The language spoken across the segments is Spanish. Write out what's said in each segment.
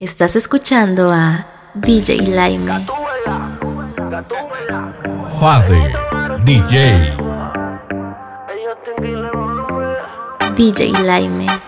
Estás escuchando a DJ Laime. Fade DJ. DJ Laime.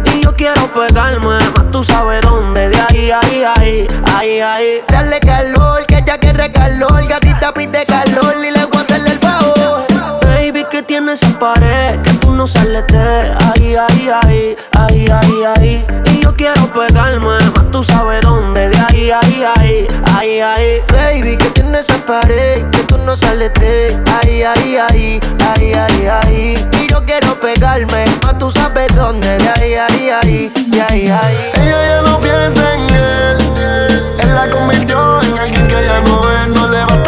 Yo quiero pegarme, más tú sabes dónde, de ahí, ahí, ahí, ahí, ahí. Dale calor, que ya quiere calor, gatita pide calor y le voy a hacerle el favor. Baby, que tiene esa pared que tú no sales de ahí, ahí, ahí, ahí, ahí, ahí. Quiero pegarme, más tú sabes dónde, de ahí, ahí, ahí, ahí, ahí. Baby, que tiene esa pared que tú no sales de ahí, ahí, ahí, ahí, ahí, ahí. Y yo quiero pegarme, más tú sabes dónde, de ahí, ahí, ahí, de ahí, ahí. Ella ya no piensa en él. Él la convirtió en alguien que ya no es. No le va a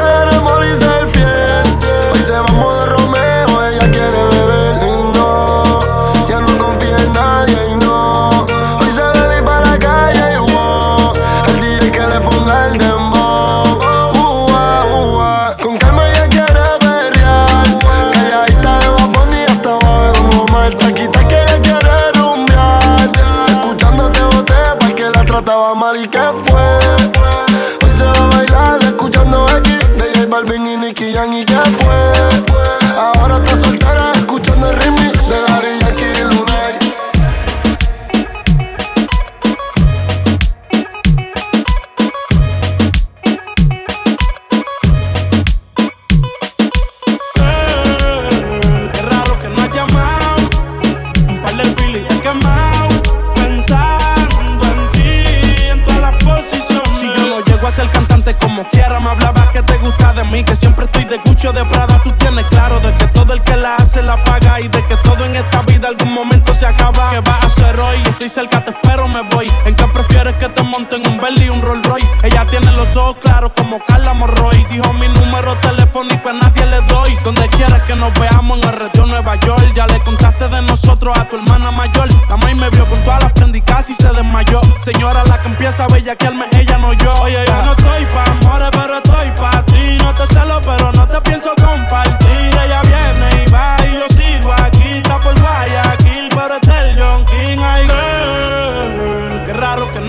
Estoy cerca, te espero, me voy. ¿En qué prefieres que te monten un Bentley y un Rolls Royce? Ella tiene los ojos claros como Carla Morroy. Dijo mi número telefónico a nadie le doy. Donde quieras que nos veamos en el retiro Nueva York. Ya le contaste de nosotros a tu hermana mayor. La maíz me vio con todas las prendas y casi se desmayó. Señora, la que empieza a bellaquearme, ella no yo. Oye, yo no estoy pa' amores, pero estoy pa' ti. No te celo, pero no te pienso compartir.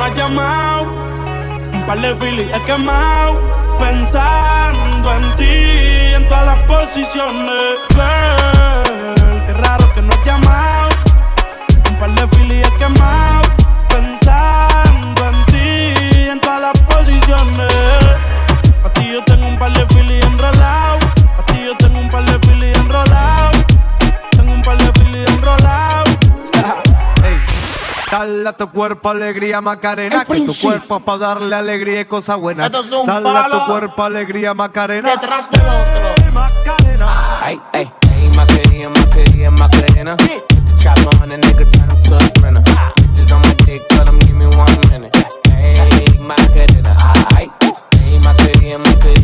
Has llamado. Un par de filis he quemado Pensando en ti En todas las posiciones Girl, qué raro que no has llamado Un par de filis he quemado Pensando Dale a tu cuerpo alegría Macarena, que tu cuerpo pa' darle alegría y cosas buenas. Es Dale a tu cuerpo alegría Macarena. Detrás del otro. Macarena. Ay, ay, ay, Macarena, Macarena, Macarena. Chop on a nigga, turn him to a sprinter. Bitches on my dick, tell him give me one minute. Hey, Macarena. Ay, ay, Macarena, Macarena.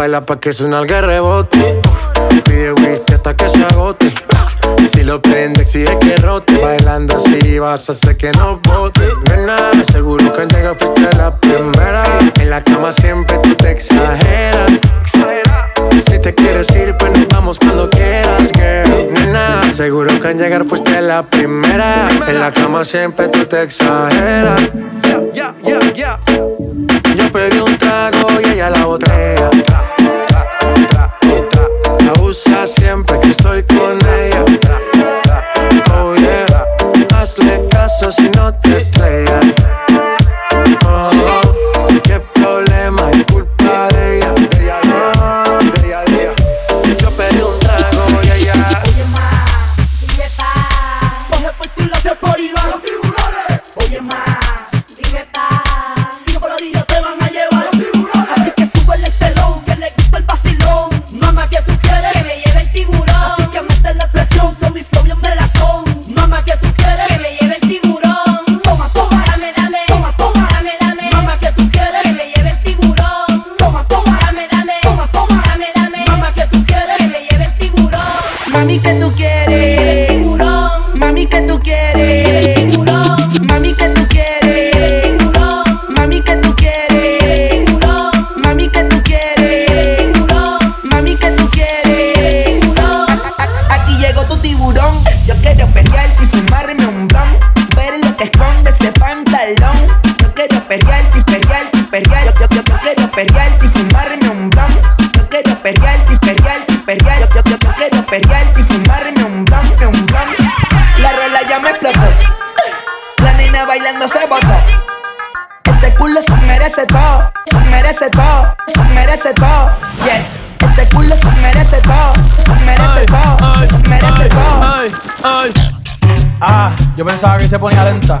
Baila pa' que suena el rebote. Pide whisky hasta que se agote. Si lo prende, exige que rote. Bailando así vas a hacer que no bote. Nena, seguro que al llegar fuiste la primera. En la cama siempre tú te exageras. Exagera. Si te quieres ir, pues seguro que al llegar fuiste la primera. En la cama siempre tú te exageras. Yeah, yeah, yeah, Yo pedí un trago y ella la botella. La usa siempre que estoy con ella. Oh yeah, hazle caso si no te bailando se botó. Ese culo se merece todo, se merece todo, se merece todo. Yes, ese culo se merece todo, se merece todo, se merece todo. ay, ay. Ah, yo pensaba que se ponía lenta.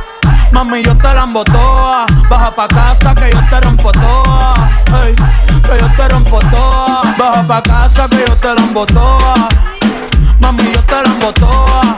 Mami, yo te la embotoa. Baja pa' casa que yo te rompo toa. Que yo te rompo toa. Baja pa' casa que yo te la embotoa. Mami, yo te la embotoa.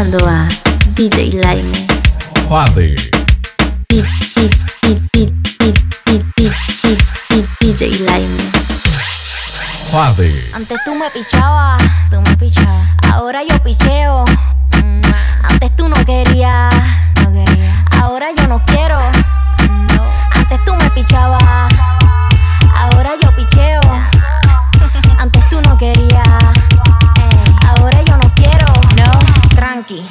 escuchando a DJ Lime. Jade. DJ Lime. Jade. Antes tú me pichabas, tú me pichabas. Ahora yo picheo. Mm. Antes tú no querías, no quería. Ahora yo no quiero. Antes tú me pichabas.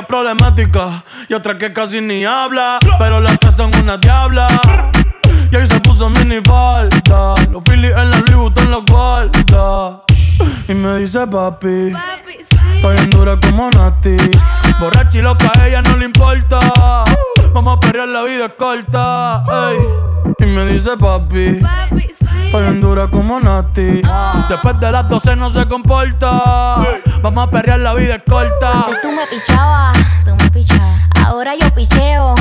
problemática y otra que casi ni habla, pero las tres son una diabla. Y ahí se puso mini falta, los Phillies en la Louis en la guarda. Y me dice papi, papi estoy en dura como Nati. Borracha y loca, a ella no le importa. Vamos a perder la vida es corta. Y me dice papi, papi sí. estoy en dura como Nati. Ah. Después de las 12 no se comporta. Vamos a perrear, la vida es corta. Antes tú me pichabas, tú me pichabas. Ahora yo picheo.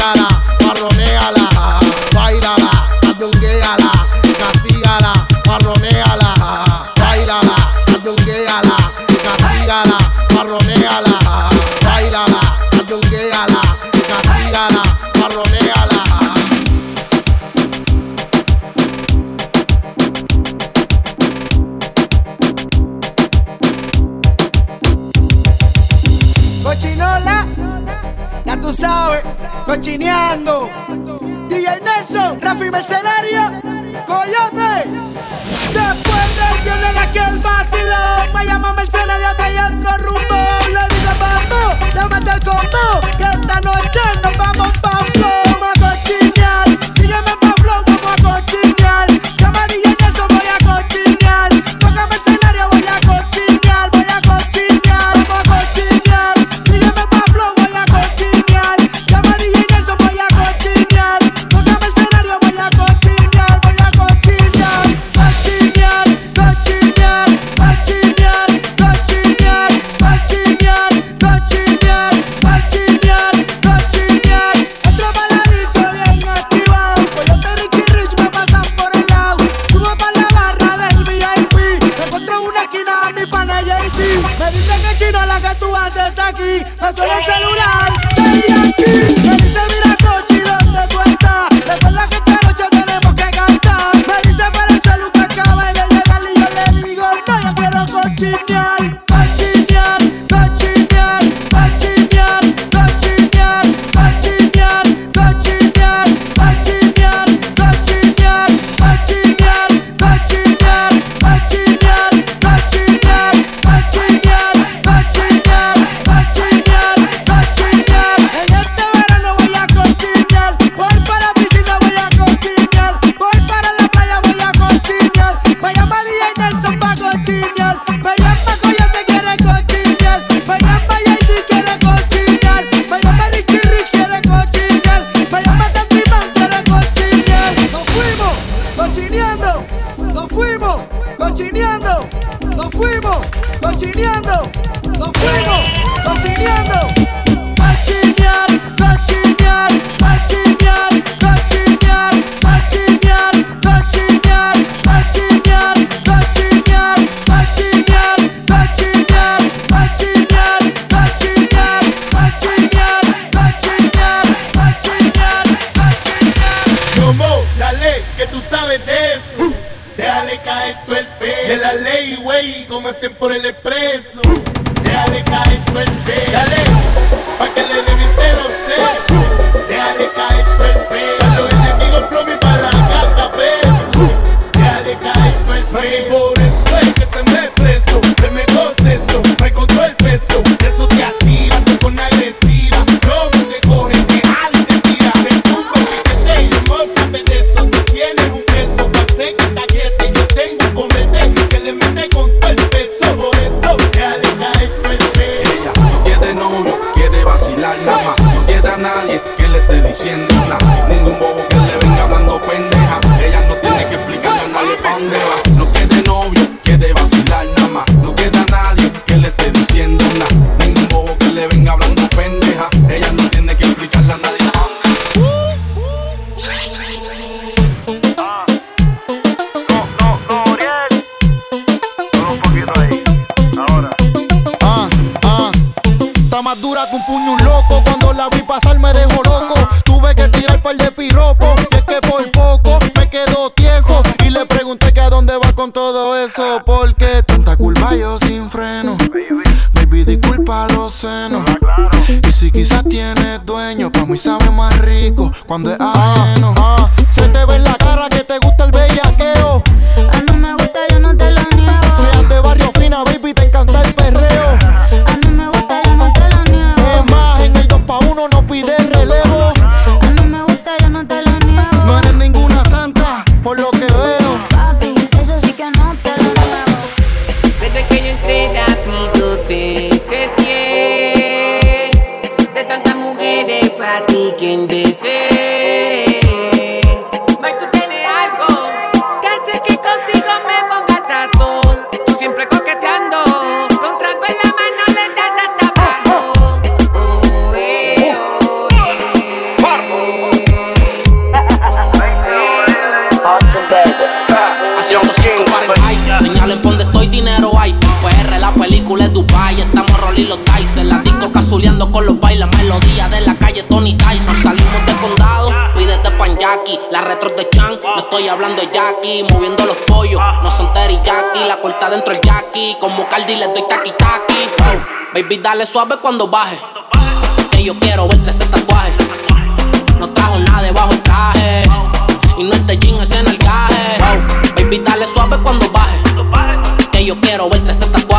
Lara, marroneala ¡Don Fuego! ¡Don Siliando! eso porque tanta culpa yo sin freno. Baby, disculpa los senos. Y si quizás tienes dueño, pa' mí sabe más rico cuando es ajeno. Se te ve la estoy hablando Jackie, moviendo los pollos. Ah. No son teriyaki, la corta dentro el Jackie. Como Cardi le doy taqui taqui. Baby, dale suave cuando baje. Que yo quiero verte ese tatuaje. No trajo nada debajo el traje. Y no este jean es en el caje. Oh, baby, dale suave cuando baje. Que yo quiero verte ese tatuaje.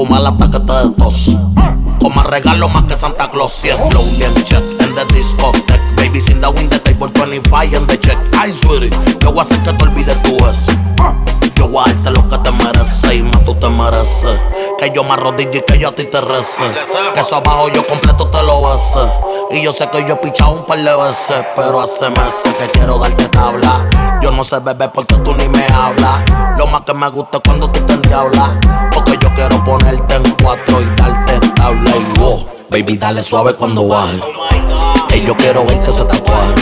fumar hasta que te de tos. Coma regalo más que Santa Claus. Si es lonely and check en the discotheque. Baby sin the wind, the table 25 and the check. Ay, sweetie, yo voy a hacer que te olvides tú es. Yo voy a darte lo que te mereces y más tú te mereces. Que yo me arrodille y que yo a ti te rece. Que eso abajo yo completo te lo besé. Y yo sé que yo he pichado un par de veces, pero hace meses que quiero darte tabla. Yo no sé, beber porque tú ni me hablas. Lo más que me gusta es cuando tú te endiablas quiero ponerte en cuatro y darte tabla y go. Baby, dale suave cuando baje. Que yo quiero verte ese tatuaje.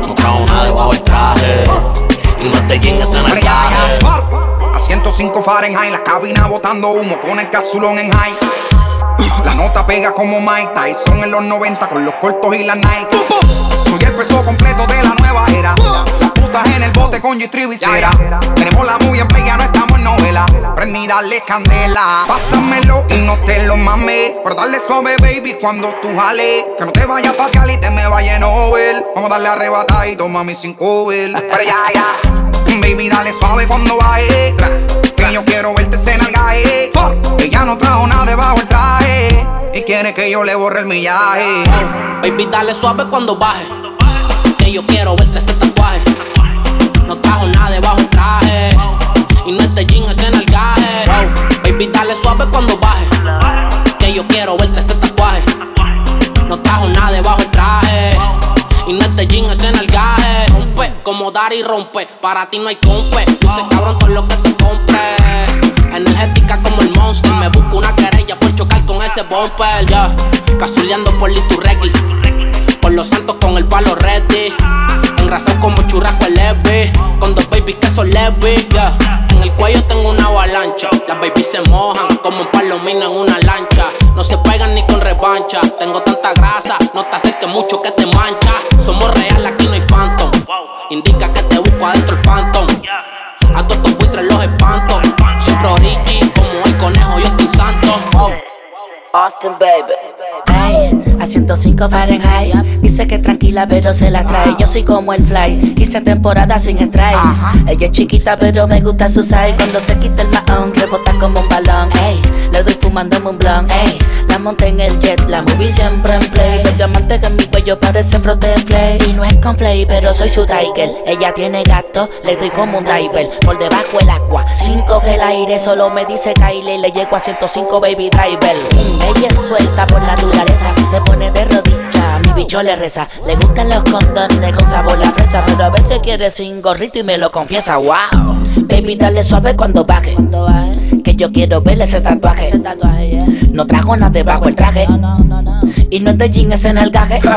No trajo nada debajo del traje. Y no te llegues en el traje. A 105 Fahrenheit, la cabina botando humo con el casulón en high. La nota pega como Mike Tyson en los 90 con los cortos y la Nike. Soy el peso completo de la nueva era. Putas en el bote con cera. Tenemos la movie en play, ya no estamos en novela. Prendí, dale candela. Pásamelo y no te lo mames. Pero dale suave, baby, cuando tú jales. Que no te vayas pa' Cali, te me vaya Nobel. Vamos a darle arrebata y toma mi sin cover. Pero ya, ya. Baby, dale suave cuando baje. Que yo quiero verte en el gaje. Ella no trajo nada debajo el traje. Y quiere que yo le borre el millaje. Baby, dale suave cuando baje. Que yo quiero verte tatuaje. No trajo nada debajo el traje. Y no este jean es en el gaje. Baby, dale suave cuando baje. Que yo quiero verte ese tatuaje. No trajo nada debajo el traje. Y no este jean es en el gaje. Rompe como dar y rompe. Para ti no hay compe. Dice cabrón todo lo que te compre. Energética como el monster. Me busco una querella por chocar con ese bumper. Ya, casuleando por Liturregui. Por los santos con el palo ready. Como churrasco leve. Con dos babies que son leves. ya. En el cuello tengo una avalancha. Las babies se mojan como un palomino en una lancha. No se pegan ni con revancha. Tengo tanta grasa, no te acerques mucho que te mancha. Somos real, aquí no hay phantom. Indica que te busco adentro el phantom. A todos tus buitres los espanto. Siempre origi, como el conejo, yo estoy santo. Oh. Austin, baby. A 105 Fahrenheit. Dice que tranquila, pero se la trae. Yo soy como el fly. Quise temporada sin strike. Ella es chiquita, pero me gusta su size. Cuando se quita el mahón, rebota como un balón. Ey, le doy fumándome un blon. Ey, la monté en el jet, la movie siempre en play. Los diamantes que en mi cuello parecen frote flay. Y no es con flay, pero soy su tiger. Ella tiene gato, le doy como un diver. Por debajo el agua, cinco que el aire solo me dice Kylie. Le llego a 105 baby driver. Ella es suelta por naturaleza, se pone de rodilla. Bicho le reza, le gustan los condones con sabor la fresa, pero a veces quiere sin gorrito y me lo confiesa. Wow, baby, dale suave cuando baje. Que yo quiero ver ese tatuaje. No trajo nada debajo el traje. Y no es de jean, es en el gaje. No.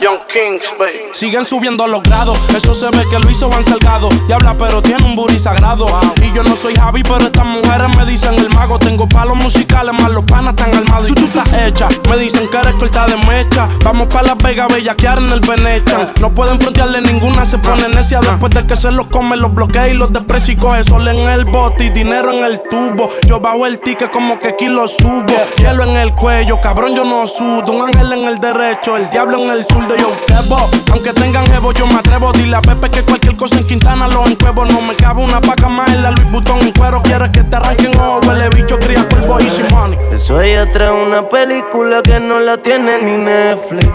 Young Kings, baby. Siguen subiendo los grados. Eso se ve que lo hizo Juan Salgado. Diabla, pero tiene un booty sagrado. Y yo no soy Javi, pero estas mujeres me dicen el mago. Tengo palos musicales, más los panas están armados. Y tú, tú estás hecha. Me dicen que eres corta de mecha. Vamos para Las Vegas, bellaquear en el Venetian. No pueden frontearle ninguna, se pone necia. Después de que se los come, los bloquea y los desprecia y coge sol en el bote y dinero en el tubo. Yo bajo el ticket como que aquí lo subo. Hielo en el cuello, cabrón, yo no sudo. Un ángel en el derecho, el diablo en el sur de yo quebo. Aunque tengan jevo, yo me atrevo. Dile a Pepe que cualquier cosa en Quintana lo encuevo. No me cabe una paca más en la Louis Vuitton en cuero. Quieres que te arranquen o huele bicho, cría cuervo y money. Eso ella trae una película que no la tiene ni Netflix.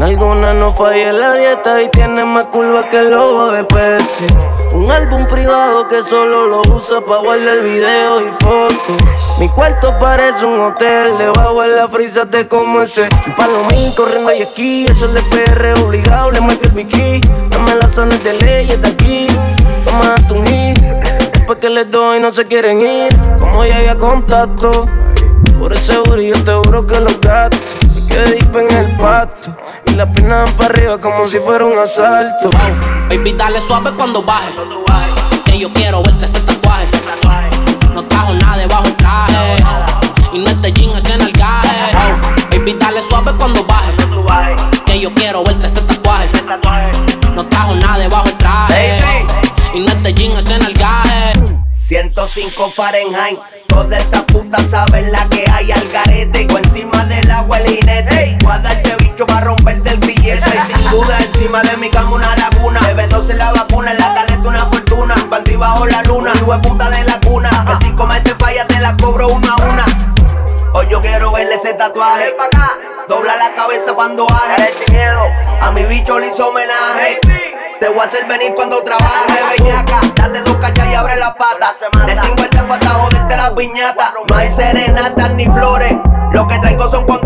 Alguna no falla la dieta y tiene más curva que el lobo de Pepsi. Un álbum privado que solo lo usa para guardar video y fotos. Mi cuarto parece un hotel, debajo en la frisa te como ese. Un palomín corriendo y aquí, eso es de PR obligado, le marca el bikini. Dame las zonas de leyes de aquí, toma tu hit. Después que les doy no se quieren ir, como ya había contacto. Por ese yo te juro que los gatos deep en el pasto. Y la pierna para arriba como si fuera un asalto. Baby, dale suave cuando baje. Que yo quiero verte ese tatuaje. No trajo nada debajo el traje. Y no este jean es en el gaje. Baby, dale suave cuando baje. Que yo quiero verte ese tatuaje. No trajo nada debajo el traje. Y no este jean es en el gaje. 105 Fahrenheit. Todas estas putas saben la que hay al garete. O encima el jinete. Voy a darte bicho para romperte el billete. Y sin duda encima de mi cama una laguna. Bebe12 la vacuna, en la caleta una fortuna. Panty bajo la luna, hijo de puta de la cuna. Que si comete falla te la cobro una a una. Hoy yo quiero verle ese tatuaje. Dobla la cabeza cuando baje. A mi bicho le hizo homenaje. Te voy a hacer venir cuando trabaje, bellaca. Date dos cachas y abre la pata. Del tingo al tango hasta joderte la piñata. No hay serenatas ni flores. Lo que traigo son de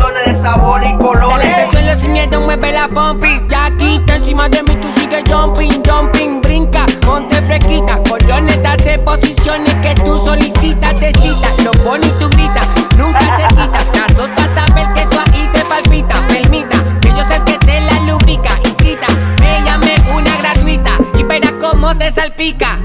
sabor y colores. Desde el suelo sin miedo mueve la pompi. Ya quita encima de mí tú sigues jumping, jumping. Brinca, ponte fresquita. Collones, hace posiciones que tú solicitas. Te cita, lo pone y tú gritas. Nunca se quita, la sota tapa el queso ahí te palpita. Permita, que yo sé que te la lubrica. Y cita, me una gratuita. Y verás cómo te salpica.